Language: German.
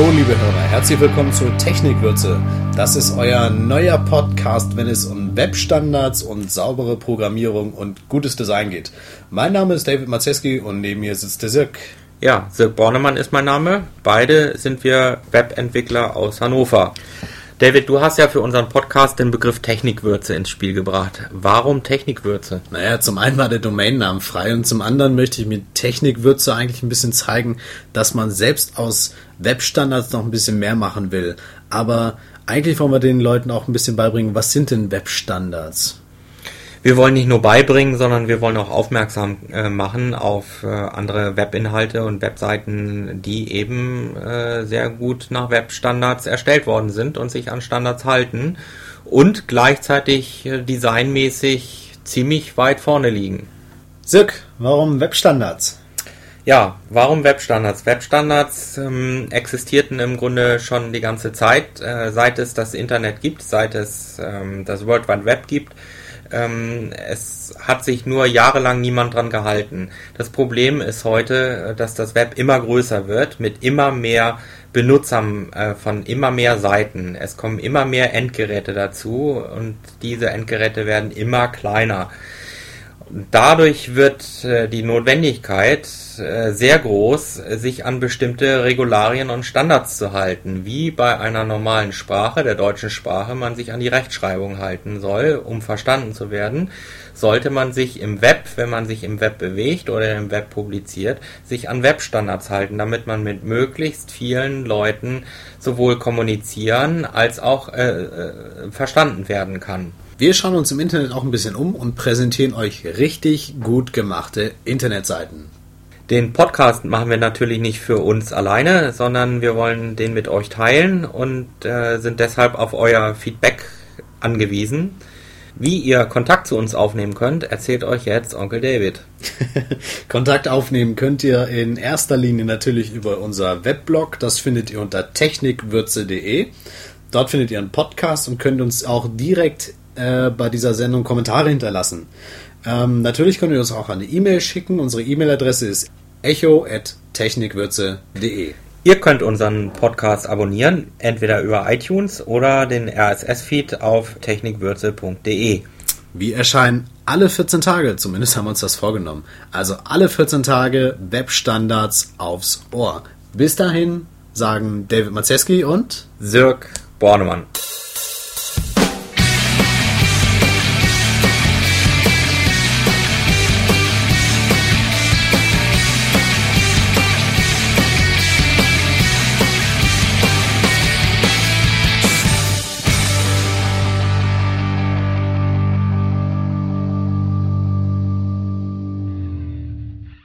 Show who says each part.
Speaker 1: Hallo, liebe Hörer, herzlich willkommen zu Technikwürze. Das ist euer neuer Podcast, wenn es um Webstandards und saubere Programmierung und gutes Design geht. Mein Name ist David Mazeski und neben mir sitzt der Sirk.
Speaker 2: Ja, Sirk Bornemann ist mein Name. Beide sind wir Webentwickler aus Hannover. David, du hast ja für unseren Podcast den Begriff Technikwürze ins Spiel gebracht. Warum Technikwürze?
Speaker 1: Naja, zum einen war der Domainnamen frei und zum anderen möchte ich mit Technikwürze eigentlich ein bisschen zeigen, dass man selbst aus Webstandards noch ein bisschen mehr machen will. Aber eigentlich wollen wir den Leuten auch ein bisschen beibringen, was sind denn Webstandards?
Speaker 2: Wir wollen nicht nur beibringen, sondern wir wollen auch aufmerksam äh, machen auf äh, andere Webinhalte und Webseiten, die eben äh, sehr gut nach Webstandards erstellt worden sind und sich an Standards halten und gleichzeitig äh, designmäßig ziemlich weit vorne liegen.
Speaker 1: Sirk, warum Webstandards?
Speaker 2: Ja, warum Webstandards? Webstandards ähm, existierten im Grunde schon die ganze Zeit, äh, seit es das Internet gibt, seit es ähm, das World Wide Web gibt ähm, es hat sich nur jahrelang niemand dran gehalten. Das Problem ist heute, äh, dass das Web immer größer wird mit immer mehr Benutzern äh, von immer mehr Seiten. Es kommen immer mehr Endgeräte dazu und diese Endgeräte werden immer kleiner. Dadurch wird äh, die Notwendigkeit äh, sehr groß, sich an bestimmte Regularien und Standards zu halten, wie bei einer normalen Sprache, der deutschen Sprache, man sich an die Rechtschreibung halten soll, um verstanden zu werden, sollte man sich im Web, wenn man sich im Web bewegt oder im Web publiziert, sich an Webstandards halten, damit man mit möglichst vielen Leuten sowohl kommunizieren als auch äh, äh, verstanden werden kann.
Speaker 1: Wir schauen uns im Internet auch ein bisschen um und präsentieren euch richtig gut gemachte Internetseiten.
Speaker 2: Den Podcast machen wir natürlich nicht für uns alleine, sondern wir wollen den mit euch teilen und äh, sind deshalb auf euer Feedback angewiesen. Wie ihr Kontakt zu uns aufnehmen könnt, erzählt euch jetzt Onkel David.
Speaker 1: Kontakt aufnehmen könnt ihr in erster Linie natürlich über unser Weblog. Das findet ihr unter technikwürze.de. Dort findet ihr einen Podcast und könnt uns auch direkt äh, bei dieser Sendung Kommentare hinterlassen. Ähm, natürlich könnt ihr uns auch eine E-Mail schicken. Unsere E-Mail-Adresse ist echo.technikwürze.de.
Speaker 2: Ihr könnt unseren Podcast abonnieren, entweder über iTunes oder den RSS-Feed auf technikwürze.de.
Speaker 1: Wir erscheinen alle 14 Tage, zumindest haben wir uns das vorgenommen. Also alle 14 Tage Webstandards aufs Ohr. Bis dahin sagen David Mazeski und
Speaker 2: Sirk Bornemann.